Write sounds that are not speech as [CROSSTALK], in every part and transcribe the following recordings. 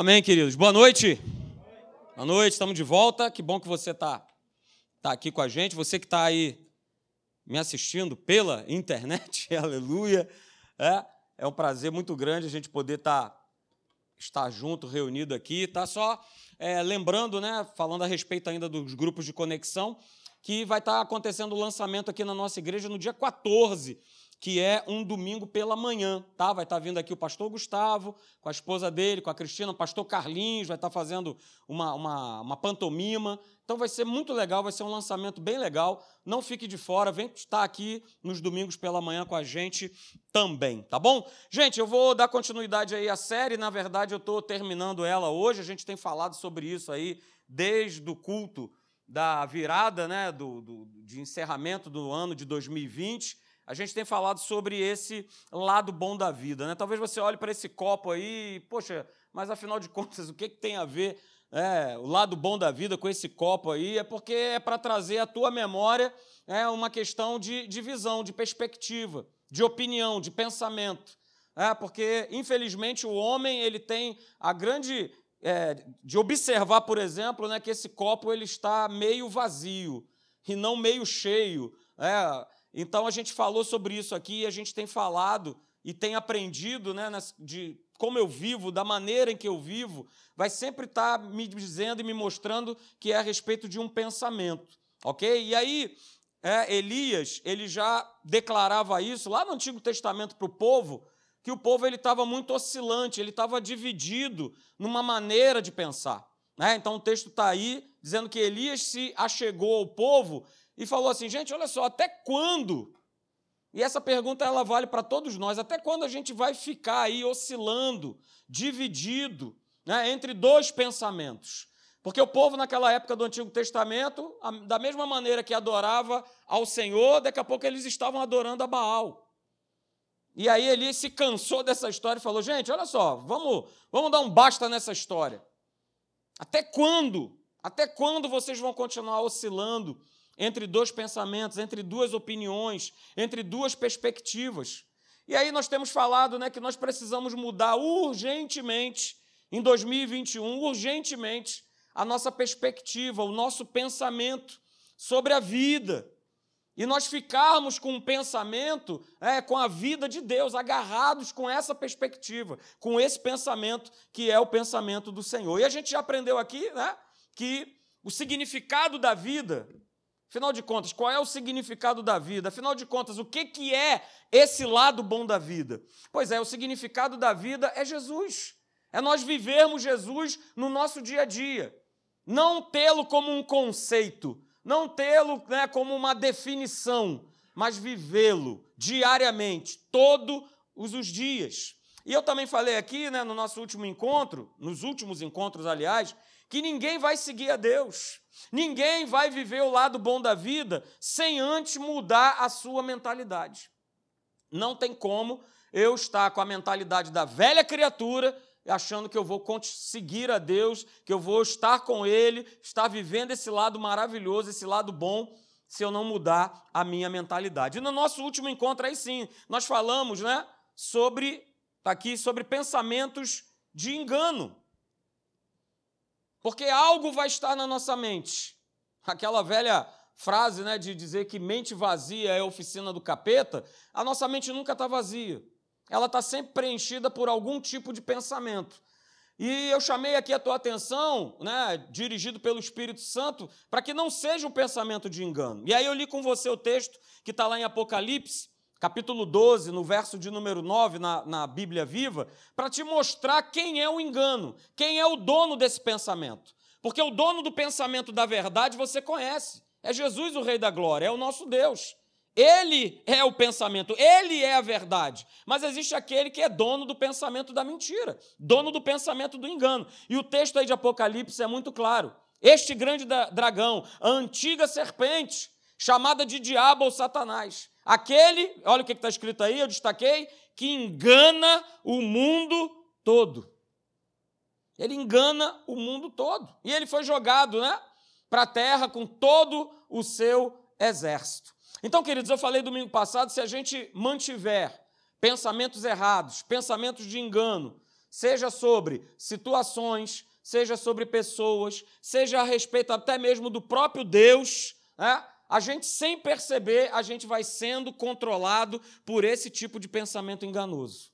Amém, queridos. Boa noite. Boa noite, estamos de volta. Que bom que você está tá aqui com a gente. Você que está aí me assistindo pela [LAUGHS] internet, aleluia. É, é um prazer muito grande a gente poder estar tá, estar junto, reunido aqui. Tá só é, lembrando, né, falando a respeito ainda dos grupos de conexão, que vai estar tá acontecendo o lançamento aqui na nossa igreja no dia 14 que é um domingo pela manhã, tá? Vai estar tá vindo aqui o pastor Gustavo, com a esposa dele, com a Cristina, o pastor Carlinhos, vai estar tá fazendo uma, uma, uma pantomima. Então vai ser muito legal, vai ser um lançamento bem legal. Não fique de fora, vem estar aqui nos domingos pela manhã com a gente também, tá bom? Gente, eu vou dar continuidade aí à série, na verdade eu estou terminando ela hoje, a gente tem falado sobre isso aí desde o culto da virada, né, do, do de encerramento do ano de 2020 a gente tem falado sobre esse lado bom da vida. Né? Talvez você olhe para esse copo aí e, poxa, mas afinal de [LAUGHS] contas, o que, que tem a ver é, o lado bom da vida com esse copo aí? É porque é para trazer à tua memória é, uma questão de, de visão, de perspectiva, de opinião, de pensamento. É, porque, infelizmente, o homem ele tem a grande é, de observar, por exemplo, né, que esse copo ele está meio vazio e não meio cheio. É, então a gente falou sobre isso aqui, a gente tem falado e tem aprendido né, de como eu vivo, da maneira em que eu vivo, vai sempre estar tá me dizendo e me mostrando que é a respeito de um pensamento, ok? E aí é, Elias ele já declarava isso lá no Antigo Testamento para o povo que o povo ele estava muito oscilante, ele estava dividido numa maneira de pensar. Né? Então o texto está aí dizendo que Elias se achegou ao povo e falou assim: gente, olha só, até quando? E essa pergunta ela vale para todos nós: até quando a gente vai ficar aí oscilando, dividido né, entre dois pensamentos? Porque o povo naquela época do Antigo Testamento, da mesma maneira que adorava ao Senhor, daqui a pouco eles estavam adorando a Baal. E aí ele se cansou dessa história e falou: gente, olha só, vamos, vamos dar um basta nessa história. Até quando? Até quando vocês vão continuar oscilando entre dois pensamentos, entre duas opiniões, entre duas perspectivas. E aí nós temos falado né, que nós precisamos mudar urgentemente, em 2021, urgentemente, a nossa perspectiva, o nosso pensamento sobre a vida. E nós ficarmos com um pensamento, é, com a vida de Deus, agarrados com essa perspectiva, com esse pensamento que é o pensamento do Senhor. E a gente já aprendeu aqui né, que o significado da vida Afinal de contas, qual é o significado da vida? Afinal de contas, o que, que é esse lado bom da vida? Pois é, o significado da vida é Jesus. É nós vivermos Jesus no nosso dia a dia. Não tê-lo como um conceito, não tê-lo né, como uma definição, mas vivê-lo diariamente, todos os dias. E eu também falei aqui né, no nosso último encontro, nos últimos encontros, aliás, que ninguém vai seguir a Deus, ninguém vai viver o lado bom da vida sem antes mudar a sua mentalidade. Não tem como eu estar com a mentalidade da velha criatura, achando que eu vou conseguir a Deus, que eu vou estar com Ele, estar vivendo esse lado maravilhoso, esse lado bom, se eu não mudar a minha mentalidade. E no nosso último encontro, aí sim, nós falamos né, sobre, tá aqui, sobre pensamentos de engano. Porque algo vai estar na nossa mente. Aquela velha frase né, de dizer que mente vazia é oficina do capeta, a nossa mente nunca está vazia. Ela está sempre preenchida por algum tipo de pensamento. E eu chamei aqui a tua atenção, né, dirigido pelo Espírito Santo, para que não seja um pensamento de engano. E aí eu li com você o texto que está lá em Apocalipse, capítulo 12, no verso de número 9, na, na Bíblia Viva, para te mostrar quem é o engano, quem é o dono desse pensamento. Porque o dono do pensamento da verdade você conhece. É Jesus, o Rei da Glória, é o nosso Deus. Ele é o pensamento, ele é a verdade. Mas existe aquele que é dono do pensamento da mentira, dono do pensamento do engano. E o texto aí de Apocalipse é muito claro. Este grande dragão, a antiga serpente, chamada de diabo ou Satanás, Aquele, olha o que está escrito aí, eu destaquei, que engana o mundo todo. Ele engana o mundo todo. E ele foi jogado né, para a terra com todo o seu exército. Então, queridos, eu falei domingo passado: se a gente mantiver pensamentos errados, pensamentos de engano, seja sobre situações, seja sobre pessoas, seja a respeito até mesmo do próprio Deus, né? A gente, sem perceber, a gente vai sendo controlado por esse tipo de pensamento enganoso.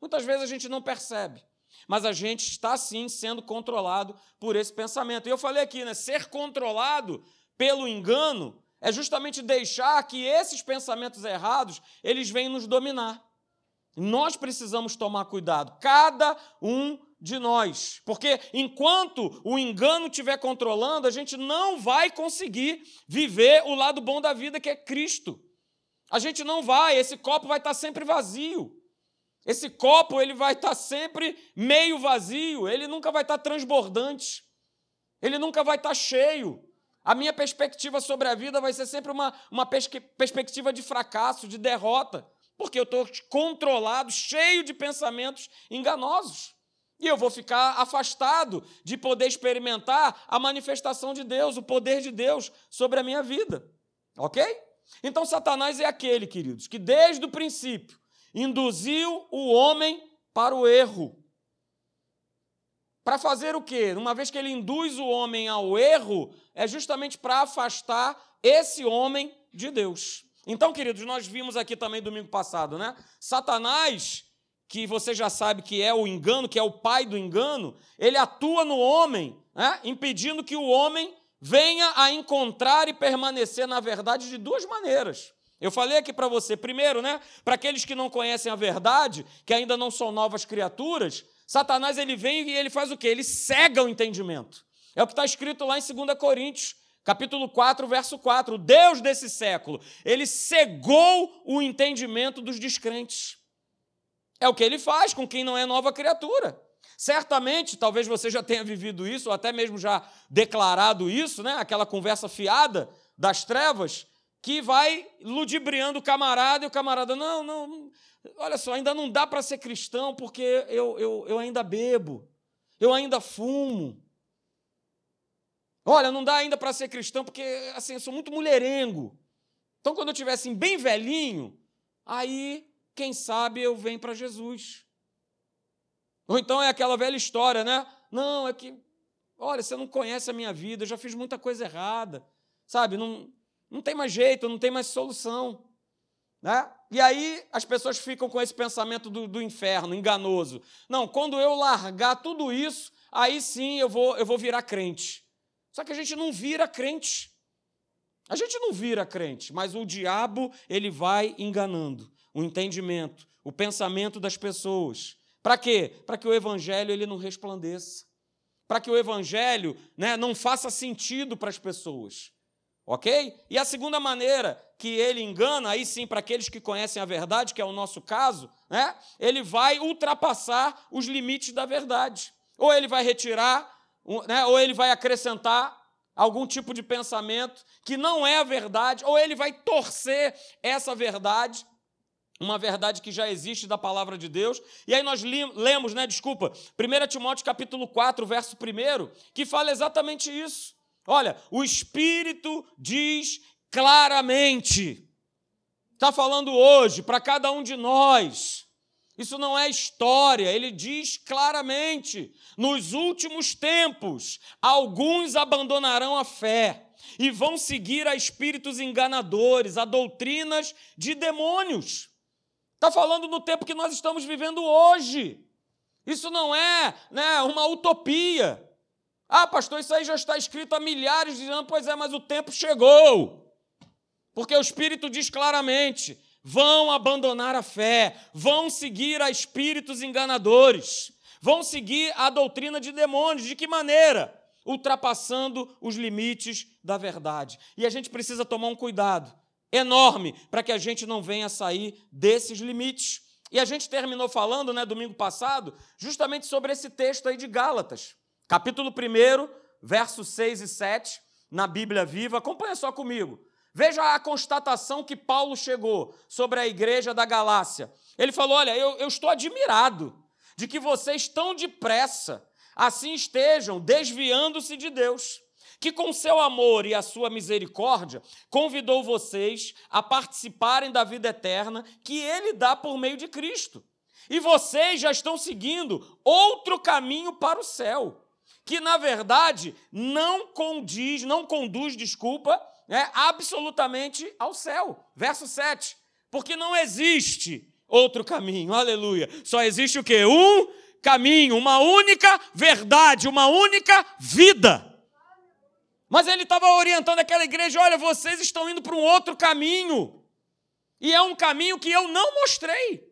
Muitas vezes a gente não percebe, mas a gente está sim sendo controlado por esse pensamento. E eu falei aqui, né? Ser controlado pelo engano é justamente deixar que esses pensamentos errados eles venham nos dominar. Nós precisamos tomar cuidado, cada um de nós, porque enquanto o engano estiver controlando, a gente não vai conseguir viver o lado bom da vida que é Cristo. A gente não vai, esse copo vai estar sempre vazio. Esse copo ele vai estar sempre meio vazio, ele nunca vai estar transbordante. Ele nunca vai estar cheio. A minha perspectiva sobre a vida vai ser sempre uma, uma perspectiva de fracasso, de derrota, porque eu estou controlado, cheio de pensamentos enganosos. E eu vou ficar afastado de poder experimentar a manifestação de Deus, o poder de Deus sobre a minha vida. Ok? Então, Satanás é aquele, queridos, que desde o princípio induziu o homem para o erro. Para fazer o quê? Uma vez que ele induz o homem ao erro, é justamente para afastar esse homem de Deus. Então, queridos, nós vimos aqui também domingo passado, né? Satanás, que você já sabe que é o engano, que é o pai do engano, ele atua no homem, né? impedindo que o homem venha a encontrar e permanecer na verdade de duas maneiras. Eu falei aqui para você, primeiro, né, para aqueles que não conhecem a verdade, que ainda não são novas criaturas, Satanás ele vem e ele faz o quê? Ele cega o entendimento. É o que está escrito lá em 2 Coríntios, capítulo 4, verso 4. O Deus desse século, ele cegou o entendimento dos descrentes. É o que ele faz com quem não é nova criatura. Certamente, talvez você já tenha vivido isso, ou até mesmo já declarado isso, né? aquela conversa fiada das trevas, que vai ludibriando o camarada e o camarada, não, não, olha só, ainda não dá para ser cristão porque eu, eu, eu ainda bebo, eu ainda fumo, Olha, não dá ainda para ser cristão porque assim, eu sou muito mulherengo. Então, quando eu estiver assim, bem velhinho, aí, quem sabe, eu venho para Jesus. Ou então é aquela velha história, né? Não, é que, olha, você não conhece a minha vida, eu já fiz muita coisa errada. Sabe, não, não tem mais jeito, não tem mais solução. Né? E aí as pessoas ficam com esse pensamento do, do inferno, enganoso. Não, quando eu largar tudo isso, aí sim eu vou, eu vou virar crente. Só que a gente não vira crente. A gente não vira crente, mas o diabo, ele vai enganando o entendimento, o pensamento das pessoas. Para quê? Para que o evangelho ele não resplandeça. Para que o evangelho né, não faça sentido para as pessoas. Ok? E a segunda maneira que ele engana, aí sim, para aqueles que conhecem a verdade, que é o nosso caso, né, ele vai ultrapassar os limites da verdade. Ou ele vai retirar né, ou ele vai acrescentar algum tipo de pensamento que não é a verdade, ou ele vai torcer essa verdade, uma verdade que já existe da palavra de Deus. E aí nós lemos, né, desculpa, 1 Timóteo capítulo 4, verso 1, que fala exatamente isso. Olha, o Espírito diz claramente, está falando hoje para cada um de nós, isso não é história, ele diz claramente: nos últimos tempos, alguns abandonarão a fé e vão seguir a espíritos enganadores, a doutrinas de demônios. Está falando no tempo que nós estamos vivendo hoje. Isso não é né, uma utopia. Ah, pastor, isso aí já está escrito há milhares de anos. Pois é, mas o tempo chegou. Porque o Espírito diz claramente: vão abandonar a fé, vão seguir a espíritos enganadores, vão seguir a doutrina de demônios. De que maneira? Ultrapassando os limites da verdade. E a gente precisa tomar um cuidado enorme para que a gente não venha sair desses limites. E a gente terminou falando, né, domingo passado, justamente sobre esse texto aí de Gálatas, capítulo 1, versos 6 e 7, na Bíblia Viva. Acompanha só comigo. Veja a constatação que Paulo chegou sobre a igreja da Galácia. Ele falou: Olha, eu, eu estou admirado de que vocês tão depressa assim estejam desviando-se de Deus, que com seu amor e a sua misericórdia convidou vocês a participarem da vida eterna que ele dá por meio de Cristo. E vocês já estão seguindo outro caminho para o céu, que na verdade não condiz, não conduz, desculpa, né, absolutamente ao céu. Verso 7. Porque não existe outro caminho, aleluia. Só existe o quê? Um caminho, uma única verdade, uma única vida. Mas ele estava orientando aquela igreja: olha, vocês estão indo para um outro caminho. E é um caminho que eu não mostrei.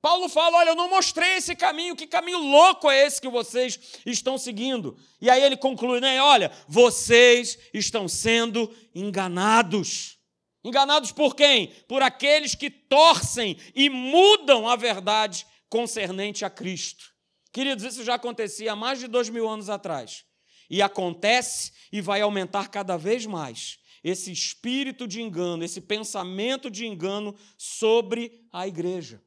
Paulo fala: olha, eu não mostrei esse caminho, que caminho louco é esse que vocês estão seguindo? E aí ele conclui, né? Olha, vocês estão sendo enganados. Enganados por quem? Por aqueles que torcem e mudam a verdade concernente a Cristo. Queridos, isso já acontecia há mais de dois mil anos atrás. E acontece e vai aumentar cada vez mais esse espírito de engano, esse pensamento de engano sobre a igreja.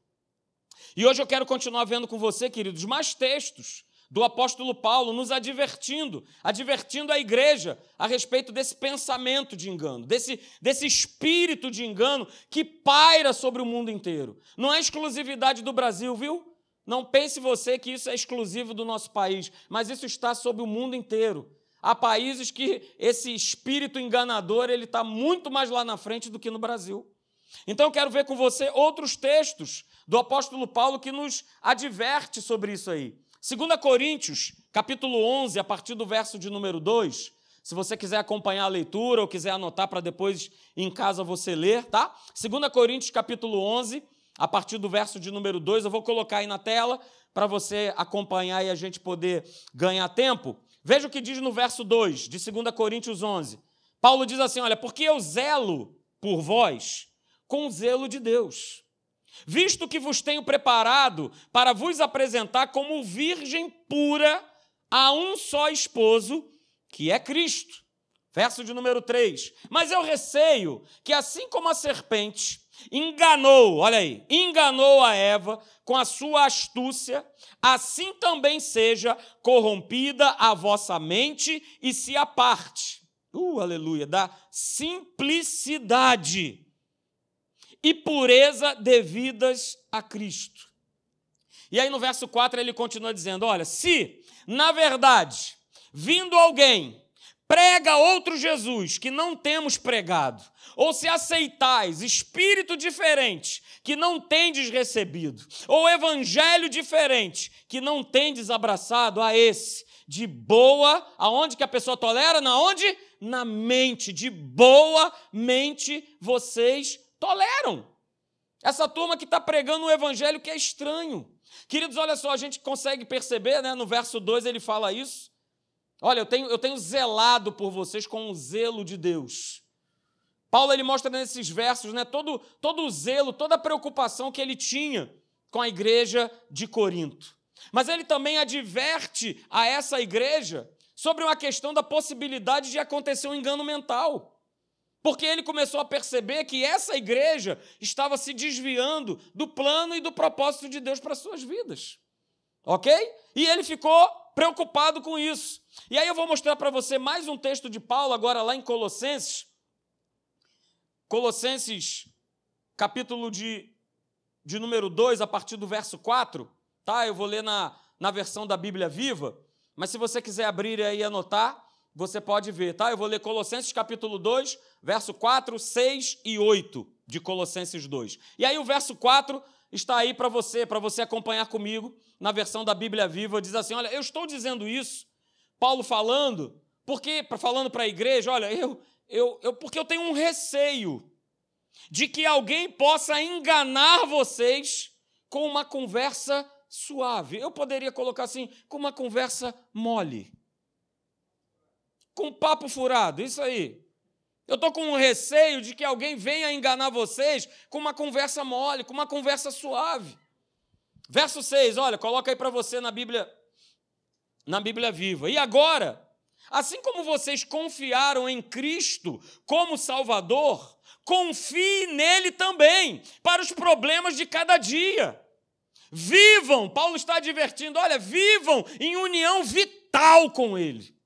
E hoje eu quero continuar vendo com você, queridos, mais textos do apóstolo Paulo nos advertindo, advertindo a igreja a respeito desse pensamento de engano, desse, desse espírito de engano que paira sobre o mundo inteiro. Não é exclusividade do Brasil, viu? Não pense você que isso é exclusivo do nosso país, mas isso está sobre o mundo inteiro. Há países que esse espírito enganador ele está muito mais lá na frente do que no Brasil. Então eu quero ver com você outros textos do apóstolo Paulo que nos adverte sobre isso aí. 2 Coríntios, capítulo 11, a partir do verso de número 2. Se você quiser acompanhar a leitura ou quiser anotar para depois em casa você ler, tá? 2 Coríntios, capítulo 11, a partir do verso de número 2, eu vou colocar aí na tela para você acompanhar e a gente poder ganhar tempo. Veja o que diz no verso 2 de 2 Coríntios 11. Paulo diz assim: Olha, porque eu zelo por vós com o zelo de Deus, visto que vos tenho preparado para vos apresentar como virgem pura a um só esposo, que é Cristo. Verso de número 3. Mas eu receio que, assim como a serpente enganou, olha aí, enganou a Eva com a sua astúcia, assim também seja corrompida a vossa mente e se aparte, uh, aleluia, da simplicidade e pureza devidas a Cristo. E aí no verso 4 ele continua dizendo: olha, se na verdade, vindo alguém prega outro Jesus que não temos pregado, ou se aceitais espírito diferente que não tendes recebido, ou evangelho diferente que não tendes abraçado a esse, de boa, aonde que a pessoa tolera? Na onde? Na mente, de boa mente vocês toleram. Essa turma que está pregando um evangelho que é estranho. Queridos, olha só, a gente consegue perceber, né? No verso 2 ele fala isso. Olha, eu tenho, eu tenho zelado por vocês com o zelo de Deus. Paulo ele mostra nesses versos né, todo, todo o zelo, toda a preocupação que ele tinha com a igreja de Corinto. Mas ele também adverte a essa igreja sobre uma questão da possibilidade de acontecer um engano mental. Porque ele começou a perceber que essa igreja estava se desviando do plano e do propósito de Deus para suas vidas. Ok? E ele ficou preocupado com isso. E aí eu vou mostrar para você mais um texto de Paulo, agora lá em Colossenses. Colossenses, capítulo de, de número 2, a partir do verso 4. Tá? Eu vou ler na, na versão da Bíblia Viva. Mas se você quiser abrir aí e anotar, você pode ver, tá? Eu vou ler Colossenses capítulo 2, verso 4, 6 e 8 de Colossenses 2. E aí o verso 4 está aí para você, para você acompanhar comigo na versão da Bíblia Viva, diz assim: "Olha, eu estou dizendo isso, Paulo falando, porque falando para a igreja, olha, eu, eu, eu porque eu tenho um receio de que alguém possa enganar vocês com uma conversa suave. Eu poderia colocar assim, com uma conversa mole. Com papo furado, isso aí. Eu estou com um receio de que alguém venha enganar vocês com uma conversa mole, com uma conversa suave. Verso 6, olha, coloca aí para você na Bíblia, na Bíblia viva. E agora, assim como vocês confiaram em Cristo como Salvador, confie nele também para os problemas de cada dia. Vivam, Paulo está advertindo, olha, vivam em união vital com ele.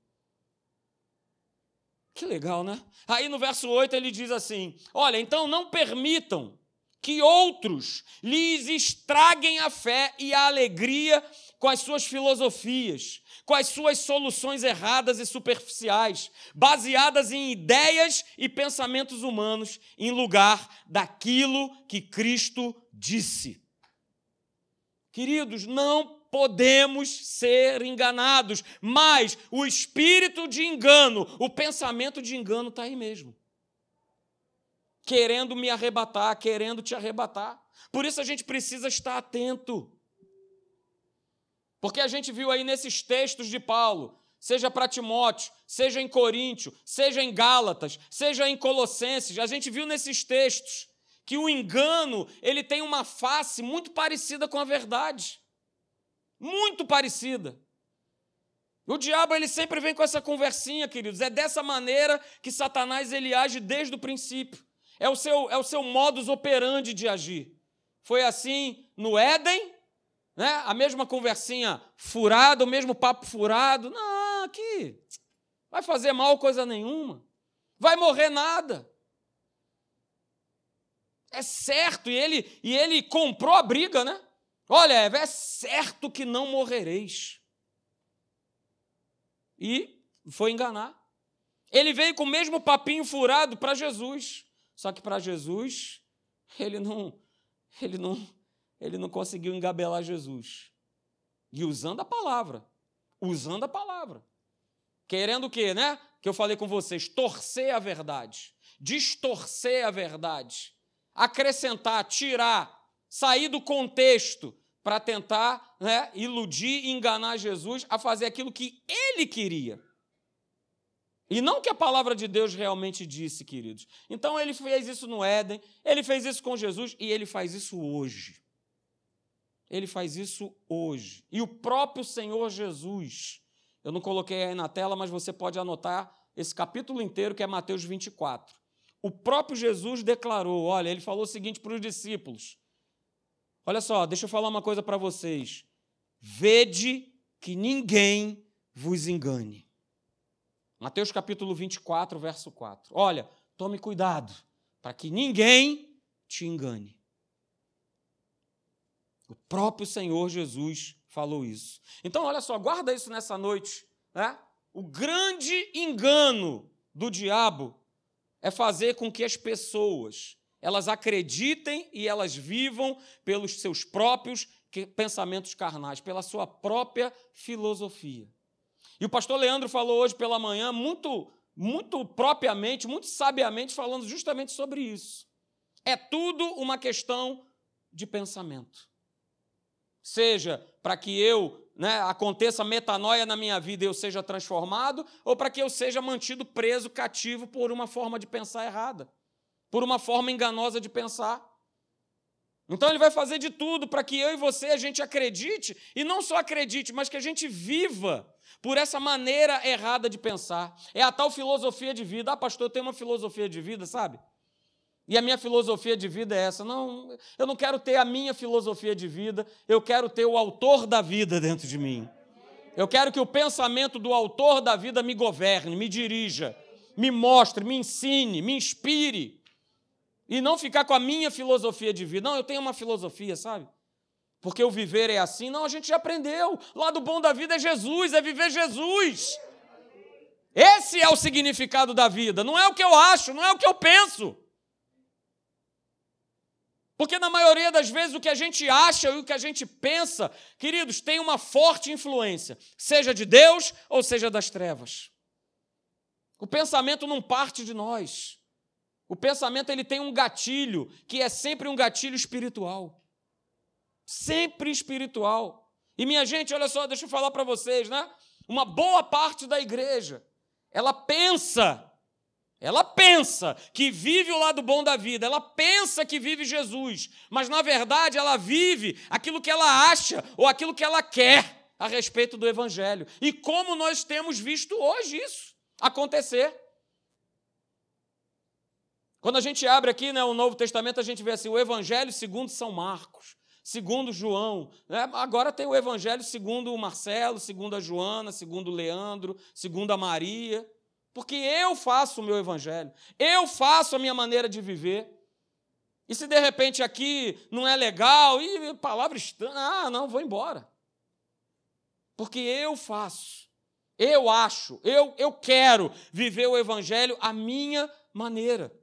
Que legal, né? Aí no verso 8 ele diz assim: Olha, então não permitam que outros lhes estraguem a fé e a alegria com as suas filosofias, com as suas soluções erradas e superficiais, baseadas em ideias e pensamentos humanos, em lugar daquilo que Cristo disse. Queridos, não podemos ser enganados, mas o espírito de engano, o pensamento de engano está aí mesmo querendo me arrebatar, querendo te arrebatar. Por isso a gente precisa estar atento. Porque a gente viu aí nesses textos de Paulo, seja para Timóteo, seja em Coríntio, seja em Gálatas, seja em Colossenses, a gente viu nesses textos que o engano, ele tem uma face muito parecida com a verdade. Muito parecida. O diabo ele sempre vem com essa conversinha, queridos. É dessa maneira que Satanás ele age desde o princípio. É o seu, é o seu modus operandi de agir. Foi assim no Éden, né? a mesma conversinha furada, o mesmo papo furado. Não, aqui, vai fazer mal coisa nenhuma. Vai morrer nada. É certo, e ele, e ele comprou a briga, né? Olha, é certo que não morrereis. E foi enganar. Ele veio com o mesmo papinho furado para Jesus. Só que para Jesus, ele não, ele não, ele não conseguiu engabelar Jesus. E usando a palavra, usando a palavra. Querendo o quê, né? Que eu falei com vocês, torcer a verdade, distorcer a verdade, acrescentar, tirar, sair do contexto para tentar né, iludir e enganar Jesus a fazer aquilo que ele queria. E não que a palavra de Deus realmente disse, queridos. Então ele fez isso no Éden, ele fez isso com Jesus e ele faz isso hoje. Ele faz isso hoje. E o próprio Senhor Jesus, eu não coloquei aí na tela, mas você pode anotar esse capítulo inteiro que é Mateus 24. O próprio Jesus declarou: olha, ele falou o seguinte para os discípulos: olha só, deixa eu falar uma coisa para vocês. Vede que ninguém vos engane. Mateus capítulo 24, verso 4. Olha, tome cuidado para que ninguém te engane. O próprio Senhor Jesus falou isso. Então, olha só, guarda isso nessa noite. Né? O grande engano do diabo é fazer com que as pessoas elas acreditem e elas vivam pelos seus próprios pensamentos carnais, pela sua própria filosofia. E o pastor Leandro falou hoje pela manhã, muito, muito propriamente, muito sabiamente, falando justamente sobre isso. É tudo uma questão de pensamento. Seja para que eu né, aconteça metanoia na minha vida e eu seja transformado, ou para que eu seja mantido preso, cativo por uma forma de pensar errada, por uma forma enganosa de pensar. Então ele vai fazer de tudo para que eu e você a gente acredite, e não só acredite, mas que a gente viva por essa maneira errada de pensar. É a tal filosofia de vida. Ah, pastor, eu tenho uma filosofia de vida, sabe? E a minha filosofia de vida é essa. Não, eu não quero ter a minha filosofia de vida, eu quero ter o autor da vida dentro de mim. Eu quero que o pensamento do autor da vida me governe, me dirija, me mostre, me ensine, me inspire. E não ficar com a minha filosofia de vida. Não, eu tenho uma filosofia, sabe? Porque o viver é assim. Não, a gente já aprendeu. Lá do bom da vida é Jesus, é viver Jesus. Esse é o significado da vida. Não é o que eu acho, não é o que eu penso. Porque na maioria das vezes o que a gente acha e o que a gente pensa, queridos, tem uma forte influência, seja de Deus ou seja das trevas. O pensamento não parte de nós. O pensamento ele tem um gatilho, que é sempre um gatilho espiritual. Sempre espiritual. E minha gente, olha só, deixa eu falar para vocês, né? Uma boa parte da igreja, ela pensa, ela pensa que vive o lado bom da vida, ela pensa que vive Jesus, mas na verdade ela vive aquilo que ela acha ou aquilo que ela quer a respeito do evangelho. E como nós temos visto hoje isso acontecer. Quando a gente abre aqui né, o Novo Testamento, a gente vê assim, o Evangelho segundo São Marcos, segundo João. Né? Agora tem o Evangelho segundo o Marcelo, segundo a Joana, segundo o Leandro, segundo a Maria. Porque eu faço o meu Evangelho, eu faço a minha maneira de viver. E se de repente aqui não é legal, e palavra estranha, ah, não, vou embora. Porque eu faço, eu acho, eu, eu quero viver o evangelho à minha maneira.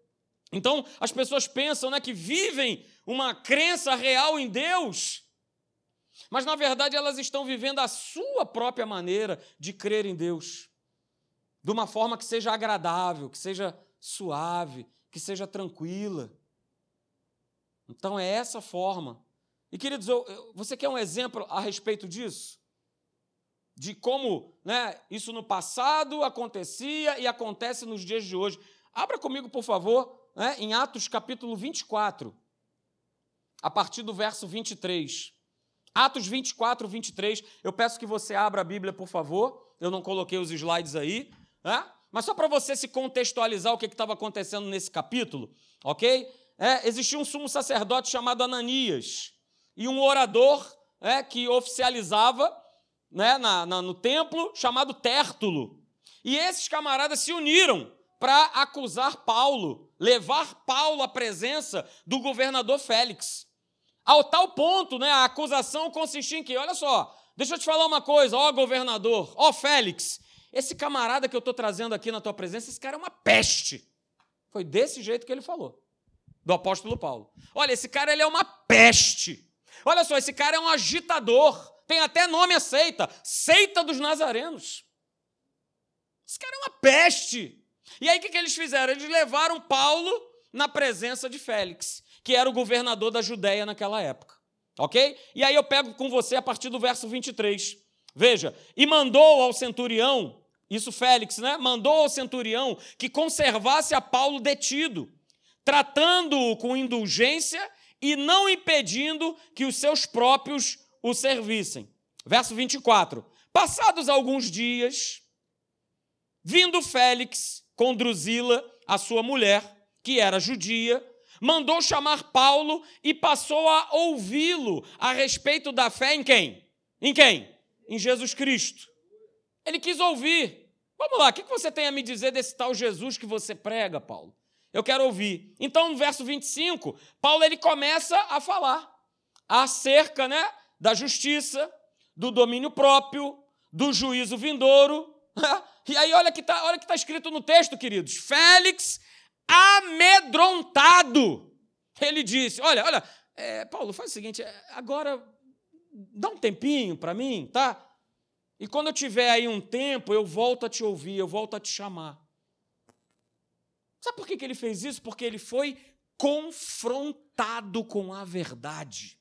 Então, as pessoas pensam né, que vivem uma crença real em Deus, mas na verdade elas estão vivendo a sua própria maneira de crer em Deus, de uma forma que seja agradável, que seja suave, que seja tranquila. Então é essa forma. E queridos, você quer um exemplo a respeito disso? De como né, isso no passado acontecia e acontece nos dias de hoje. Abra comigo, por favor, né, em Atos capítulo 24, a partir do verso 23. Atos 24, 23. Eu peço que você abra a Bíblia, por favor. Eu não coloquei os slides aí. Mas só para você se contextualizar o que estava acontecendo nesse capítulo, ok? É, existia um sumo sacerdote chamado Ananias e um orador é, que oficializava né, na, na, no templo chamado Tértulo. E esses camaradas se uniram para acusar Paulo, levar Paulo à presença do governador Félix. Ao tal ponto, né, a acusação consistia em que, olha só, deixa eu te falar uma coisa, ó governador, ó Félix, esse camarada que eu estou trazendo aqui na tua presença, esse cara é uma peste. Foi desse jeito que ele falou, do apóstolo Paulo. Olha, esse cara ele é uma peste. Olha só, esse cara é um agitador. Tem até nome a seita, seita dos nazarenos. Esse cara é uma peste. E aí o que, que eles fizeram? Eles levaram Paulo na presença de Félix, que era o governador da Judéia naquela época. Ok? E aí eu pego com você a partir do verso 23. Veja, e mandou ao centurião, isso Félix, né? Mandou ao centurião que conservasse a Paulo detido, tratando-o com indulgência e não impedindo que os seus próprios o servissem. Verso 24. Passados alguns dias, vindo Félix com Drusila, a sua mulher, que era judia, mandou chamar Paulo e passou a ouvi-lo a respeito da fé em quem? Em quem? Em Jesus Cristo. Ele quis ouvir. Vamos lá, o que você tem a me dizer desse tal Jesus que você prega, Paulo? Eu quero ouvir. Então, no verso 25, Paulo ele começa a falar acerca né, da justiça, do domínio próprio, do juízo vindouro, E aí, olha que está tá escrito no texto, queridos. Félix, amedrontado, ele disse: Olha, olha, é, Paulo, faz o seguinte, é, agora dá um tempinho para mim, tá? E quando eu tiver aí um tempo, eu volto a te ouvir, eu volto a te chamar. Sabe por que, que ele fez isso? Porque ele foi confrontado com a verdade.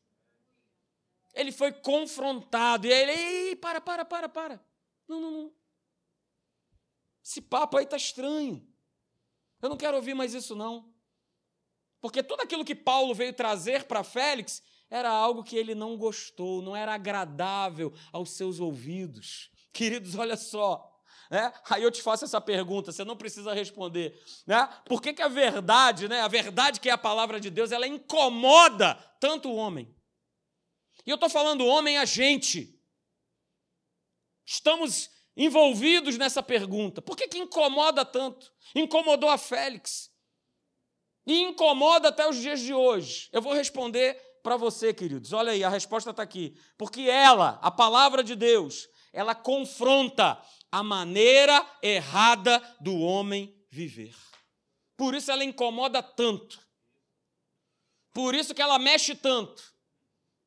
Ele foi confrontado. E ele, ei, para, para, para, para. Não, não, não. Esse papo aí está estranho. Eu não quero ouvir mais isso, não. Porque tudo aquilo que Paulo veio trazer para Félix era algo que ele não gostou, não era agradável aos seus ouvidos. Queridos, olha só. Né? Aí eu te faço essa pergunta, você não precisa responder. Né? Por que, que a verdade, né? a verdade que é a palavra de Deus, ela incomoda tanto o homem? E eu estou falando homem a gente. Estamos envolvidos nessa pergunta. Por que, que incomoda tanto? Incomodou a Félix. E incomoda até os dias de hoje. Eu vou responder para você, queridos. Olha aí, a resposta está aqui. Porque ela, a palavra de Deus, ela confronta a maneira errada do homem viver. Por isso ela incomoda tanto. Por isso que ela mexe tanto.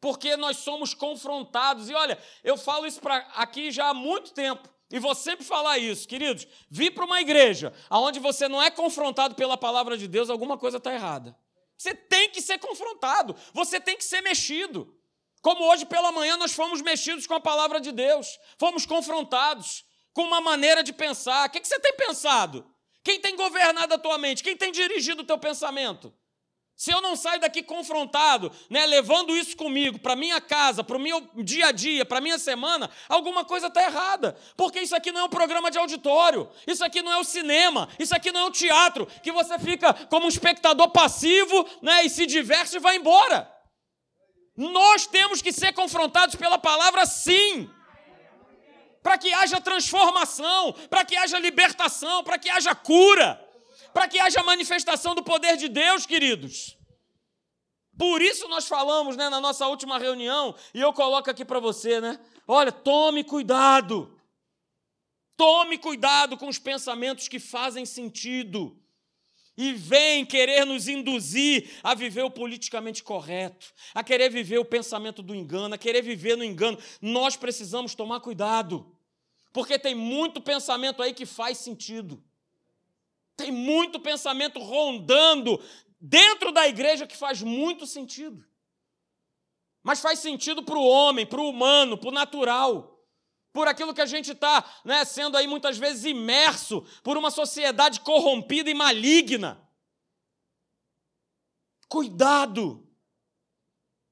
Porque nós somos confrontados. E olha, eu falo isso para aqui já há muito tempo. E vou sempre falar isso, queridos. Vir para uma igreja onde você não é confrontado pela palavra de Deus, alguma coisa está errada. Você tem que ser confrontado, você tem que ser mexido. Como hoje pela manhã nós fomos mexidos com a palavra de Deus, fomos confrontados com uma maneira de pensar. O que você tem pensado? Quem tem governado a tua mente? Quem tem dirigido o teu pensamento? Se eu não saio daqui confrontado, né, levando isso comigo para minha casa, para o meu dia a dia, para minha semana, alguma coisa está errada. Porque isso aqui não é um programa de auditório, isso aqui não é o cinema, isso aqui não é o teatro, que você fica como um espectador passivo né, e se diverte e vai embora. Nós temos que ser confrontados pela palavra sim. Para que haja transformação, para que haja libertação, para que haja cura para que haja manifestação do poder de Deus, queridos. Por isso nós falamos, né, na nossa última reunião, e eu coloco aqui para você, né? Olha, tome cuidado. Tome cuidado com os pensamentos que fazem sentido e vem querer nos induzir a viver o politicamente correto, a querer viver o pensamento do engano, a querer viver no engano. Nós precisamos tomar cuidado, porque tem muito pensamento aí que faz sentido. Tem muito pensamento rondando dentro da igreja que faz muito sentido. Mas faz sentido para o homem, para o humano, para o natural por aquilo que a gente está né, sendo aí muitas vezes imerso por uma sociedade corrompida e maligna. Cuidado!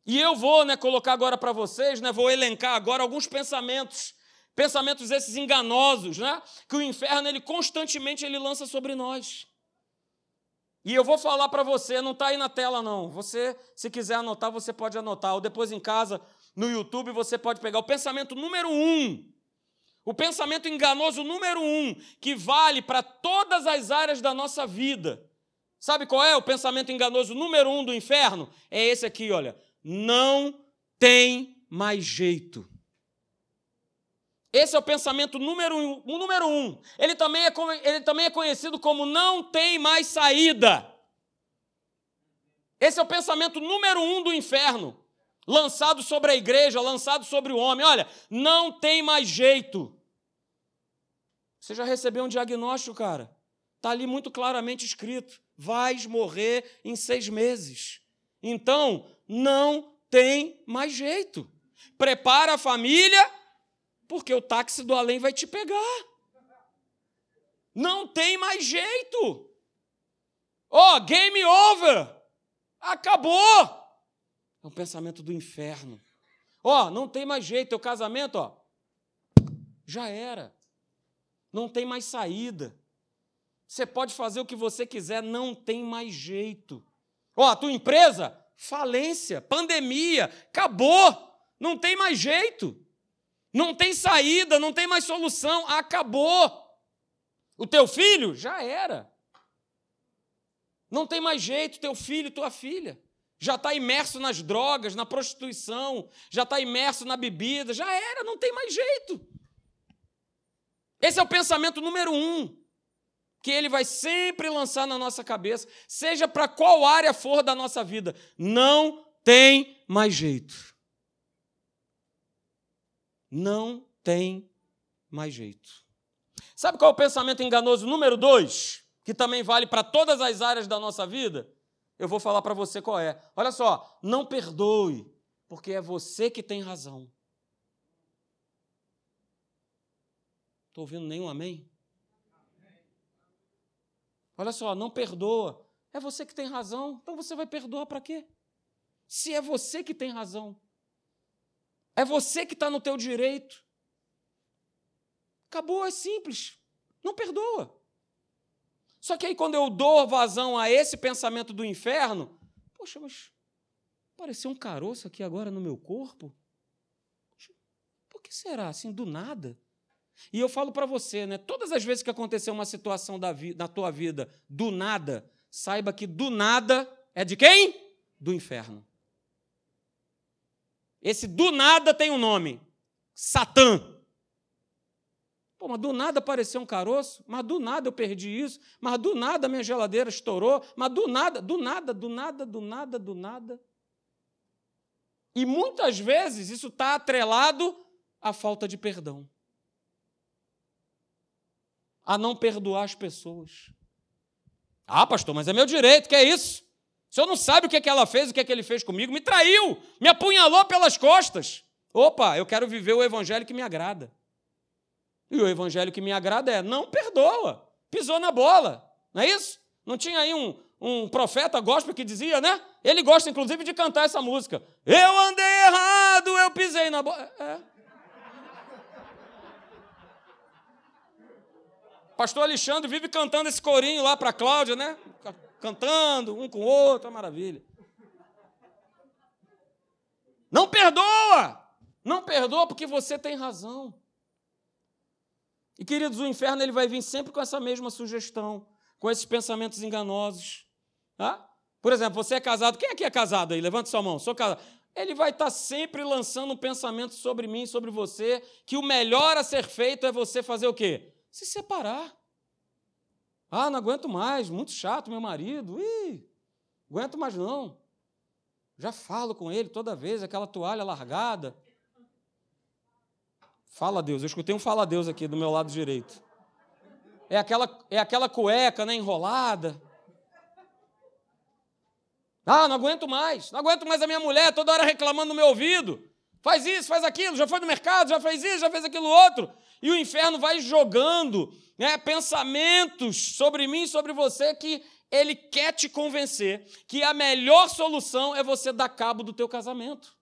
E eu vou né, colocar agora para vocês, né, vou elencar agora alguns pensamentos, pensamentos esses enganosos, né, que o inferno ele constantemente ele lança sobre nós. E eu vou falar para você, não está aí na tela não. Você, se quiser anotar, você pode anotar. Ou depois em casa, no YouTube, você pode pegar o pensamento número um. O pensamento enganoso número um, que vale para todas as áreas da nossa vida. Sabe qual é o pensamento enganoso número um do inferno? É esse aqui, olha. Não tem mais jeito. Esse é o pensamento número um. Número um. Ele, também é, ele também é conhecido como não tem mais saída. Esse é o pensamento número um do inferno lançado sobre a igreja, lançado sobre o homem. Olha, não tem mais jeito. Você já recebeu um diagnóstico, cara? Está ali muito claramente escrito: vais morrer em seis meses. Então, não tem mais jeito. Prepara a família, porque o táxi do além vai te pegar. Não tem mais jeito. Ó, oh, game over. Acabou. É um pensamento do inferno. Ó, oh, não tem mais jeito, teu casamento, ó, já era. Não tem mais saída. Você pode fazer o que você quiser, não tem mais jeito. Ó, oh, a tua empresa, falência, pandemia, acabou. Não tem mais jeito. Não tem saída, não tem mais solução, acabou. O teu filho já era. Não tem mais jeito, teu filho, tua filha já está imerso nas drogas, na prostituição, já está imerso na bebida, já era, não tem mais jeito. Esse é o pensamento número um que ele vai sempre lançar na nossa cabeça, seja para qual área for da nossa vida. Não tem mais jeito. Não tem mais jeito. Sabe qual é o pensamento enganoso número dois? Que também vale para todas as áreas da nossa vida? eu vou falar para você qual é. Olha só, não perdoe, porque é você que tem razão. Estou ouvindo nenhum amém? Olha só, não perdoa. É você que tem razão, então você vai perdoar para quê? Se é você que tem razão. É você que está no teu direito. Acabou, é simples. Não perdoa. Só que aí, quando eu dou vazão a esse pensamento do inferno, poxa, mas apareceu um caroço aqui agora no meu corpo? Por que será assim, do nada? E eu falo para você, né? Todas as vezes que acontecer uma situação da na tua vida do nada, saiba que do nada é de quem? Do inferno. Esse do nada tem um nome: Satã. Pô, mas do nada apareceu um caroço, mas do nada eu perdi isso, mas do nada minha geladeira estourou, mas do nada, do nada, do nada, do nada, do nada. E muitas vezes isso está atrelado à falta de perdão. A não perdoar as pessoas. Ah, pastor, mas é meu direito, que é isso? O senhor não sabe o que, é que ela fez, o que, é que ele fez comigo? Me traiu, me apunhalou pelas costas. Opa, eu quero viver o evangelho que me agrada. E o evangelho que me agrada é: não perdoa, pisou na bola, não é isso? Não tinha aí um, um profeta gospel que dizia, né? Ele gosta, inclusive, de cantar essa música. Eu andei errado, eu pisei na bola. É. Pastor Alexandre vive cantando esse corinho lá para Cláudia, né? Cantando um com o outro, é maravilha. Não perdoa! Não perdoa porque você tem razão. E, queridos, o inferno ele vai vir sempre com essa mesma sugestão, com esses pensamentos enganosos. Tá? Por exemplo, você é casado. Quem aqui é casado aí? Levante sua mão. Sou casado. Ele vai estar sempre lançando um pensamento sobre mim, sobre você, que o melhor a ser feito é você fazer o quê? Se separar. Ah, não aguento mais, muito chato meu marido. Ih, aguento mais não. Já falo com ele toda vez, aquela toalha largada. Fala Deus, eu escutei um fala Deus aqui do meu lado direito. É aquela, é aquela cueca né, enrolada. Ah, não aguento mais, não aguento mais a minha mulher toda hora reclamando no meu ouvido. Faz isso, faz aquilo, já foi no mercado, já fez isso, já fez aquilo outro. E o inferno vai jogando né, pensamentos sobre mim, sobre você, que ele quer te convencer que a melhor solução é você dar cabo do teu casamento.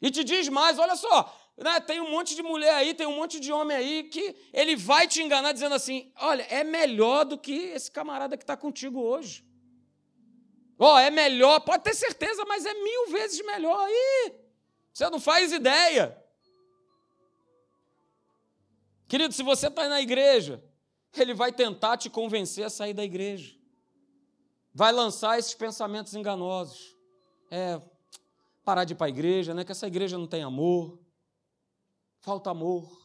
E te diz mais, olha só, né, tem um monte de mulher aí, tem um monte de homem aí que ele vai te enganar dizendo assim: olha, é melhor do que esse camarada que está contigo hoje. Ó, oh, é melhor, pode ter certeza, mas é mil vezes melhor aí. Você não faz ideia. Querido, se você está na igreja, ele vai tentar te convencer a sair da igreja. Vai lançar esses pensamentos enganosos. É, parar de ir para a igreja, né? Que essa igreja não tem amor falta amor.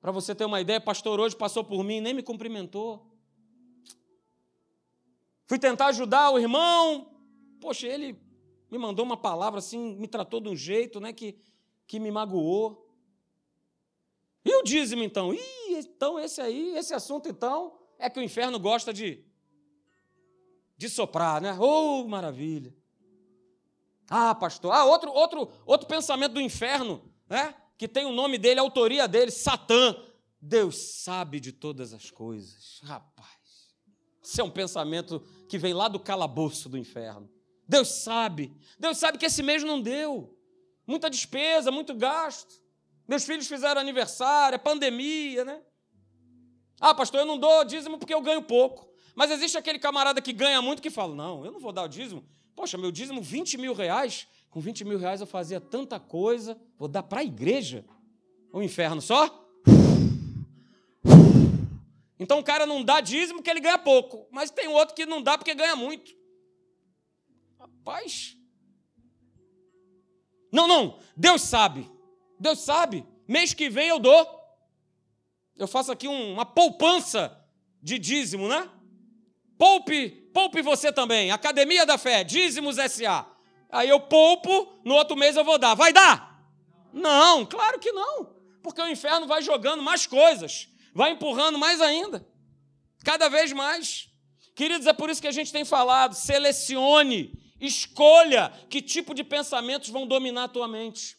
Para você ter uma ideia, pastor hoje passou por mim, nem me cumprimentou. Fui tentar ajudar o irmão, poxa, ele me mandou uma palavra assim, me tratou de um jeito, né, que, que me magoou. E o dízimo então? Ih, então esse aí, esse assunto então, é que o inferno gosta de de soprar, né? Oh, maravilha. Ah, pastor. Ah, outro outro outro pensamento do inferno né? que tem o nome dele, a autoria dele, Satã. Deus sabe de todas as coisas. Rapaz, isso é um pensamento que vem lá do calabouço do inferno. Deus sabe. Deus sabe que esse mês não deu. Muita despesa, muito gasto. Meus filhos fizeram aniversário, é pandemia, né? Ah, pastor, eu não dou dízimo porque eu ganho pouco. Mas existe aquele camarada que ganha muito que fala: não, eu não vou dar o dízimo. Poxa, meu dízimo, 20 mil reais. Com 20 mil reais eu fazia tanta coisa, vou dar para a igreja. O inferno só? Então o cara não dá dízimo porque ele ganha pouco, mas tem outro que não dá porque ganha muito. Não, não, Deus sabe. Deus sabe. Mês que vem eu dou. Eu faço aqui uma poupança de dízimo, né? Poupe, poupe você também. Academia da Fé, dízimos SA. Aí eu poupo, no outro mês eu vou dar. Vai dar? Não, claro que não. Porque o inferno vai jogando mais coisas, vai empurrando mais ainda, cada vez mais. Queridos, é por isso que a gente tem falado: selecione, escolha que tipo de pensamentos vão dominar a tua mente.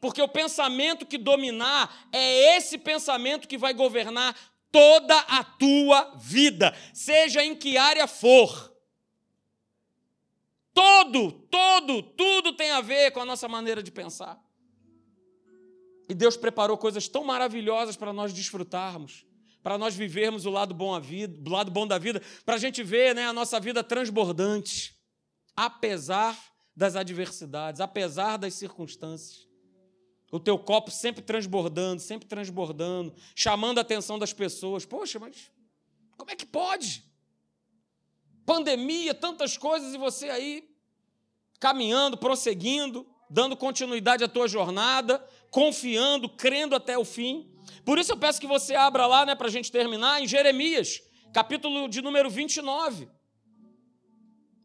Porque o pensamento que dominar é esse pensamento que vai governar toda a tua vida, seja em que área for. Todo, todo, tudo tem a ver com a nossa maneira de pensar. E Deus preparou coisas tão maravilhosas para nós desfrutarmos, para nós vivermos o lado bom, vida, o lado bom da vida, para a gente ver né, a nossa vida transbordante, apesar das adversidades, apesar das circunstâncias. O teu copo sempre transbordando, sempre transbordando, chamando a atenção das pessoas. Poxa, mas como é que pode? pandemia, tantas coisas, e você aí caminhando, prosseguindo, dando continuidade à tua jornada, confiando, crendo até o fim. Por isso eu peço que você abra lá, né, para a gente terminar, em Jeremias, capítulo de número 29.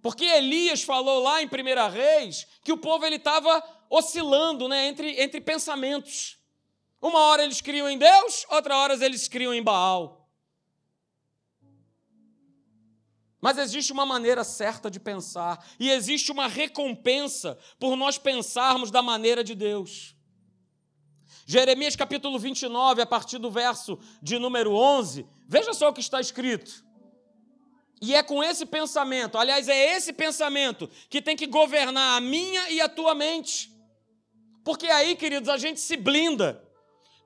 Porque Elias falou lá em 1 Reis que o povo ele estava oscilando né, entre, entre pensamentos. Uma hora eles criam em Deus, outra hora eles criam em Baal. Mas existe uma maneira certa de pensar, e existe uma recompensa por nós pensarmos da maneira de Deus. Jeremias capítulo 29, a partir do verso de número 11, veja só o que está escrito. E é com esse pensamento, aliás, é esse pensamento que tem que governar a minha e a tua mente. Porque aí, queridos, a gente se blinda.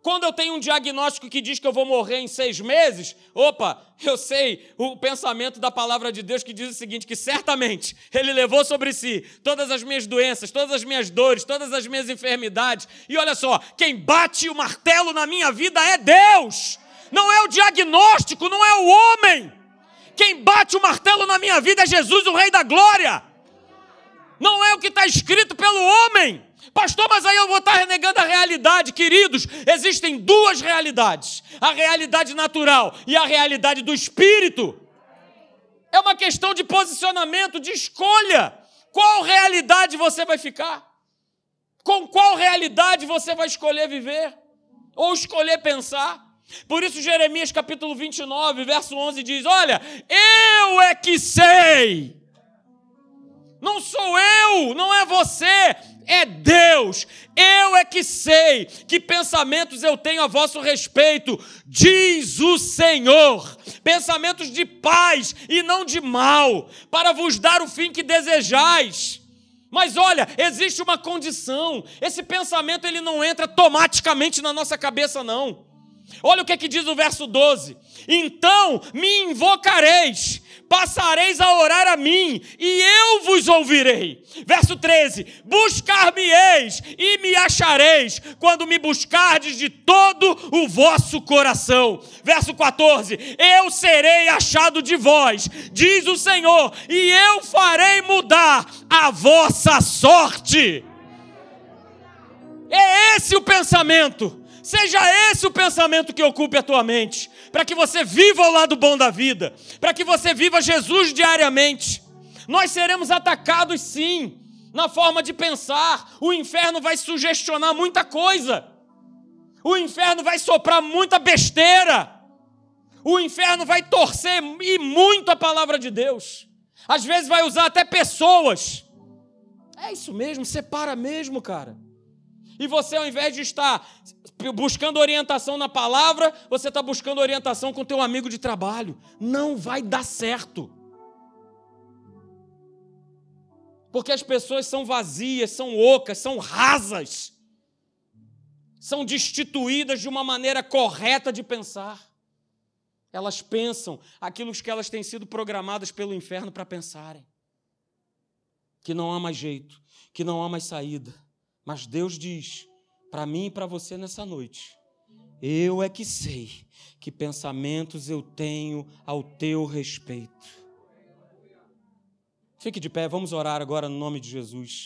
Quando eu tenho um diagnóstico que diz que eu vou morrer em seis meses, opa, eu sei o pensamento da palavra de Deus que diz o seguinte: que certamente Ele levou sobre si todas as minhas doenças, todas as minhas dores, todas as minhas enfermidades. E olha só, quem bate o martelo na minha vida é Deus, não é o diagnóstico, não é o homem. Quem bate o martelo na minha vida é Jesus, o Rei da Glória. Não é o que está escrito pelo homem. Pastor, mas aí eu vou estar renegando a realidade, queridos. Existem duas realidades: a realidade natural e a realidade do espírito. É uma questão de posicionamento, de escolha. Qual realidade você vai ficar? Com qual realidade você vai escolher viver? Ou escolher pensar? Por isso, Jeremias capítulo 29, verso 11 diz: Olha, eu é que sei. Não sou eu, não é você, é Deus. Eu é que sei que pensamentos eu tenho a vosso respeito, diz o Senhor. Pensamentos de paz e não de mal, para vos dar o fim que desejais. Mas olha, existe uma condição. Esse pensamento ele não entra automaticamente na nossa cabeça não. Olha o que, é que diz o verso 12: Então me invocareis, passareis a orar a mim, e eu vos ouvirei. Verso 13: Buscar-me-eis e me achareis, quando me buscardes de todo o vosso coração. Verso 14: Eu serei achado de vós, diz o Senhor, e eu farei mudar a vossa sorte. É esse o pensamento. Seja esse o pensamento que ocupe a tua mente, para que você viva o lado bom da vida, para que você viva Jesus diariamente. Nós seremos atacados sim, na forma de pensar. O inferno vai sugestionar muita coisa. O inferno vai soprar muita besteira. O inferno vai torcer e muito a palavra de Deus. Às vezes vai usar até pessoas. É isso mesmo, separa mesmo, cara. E você, ao invés de estar buscando orientação na palavra, você está buscando orientação com teu amigo de trabalho. Não vai dar certo. Porque as pessoas são vazias, são ocas, são rasas. São destituídas de uma maneira correta de pensar. Elas pensam aquilo que elas têm sido programadas pelo inferno para pensarem. Que não há mais jeito, que não há mais saída mas Deus diz para mim e para você nessa noite: eu é que sei que pensamentos eu tenho ao teu respeito. Fique de pé, vamos orar agora no nome de Jesus.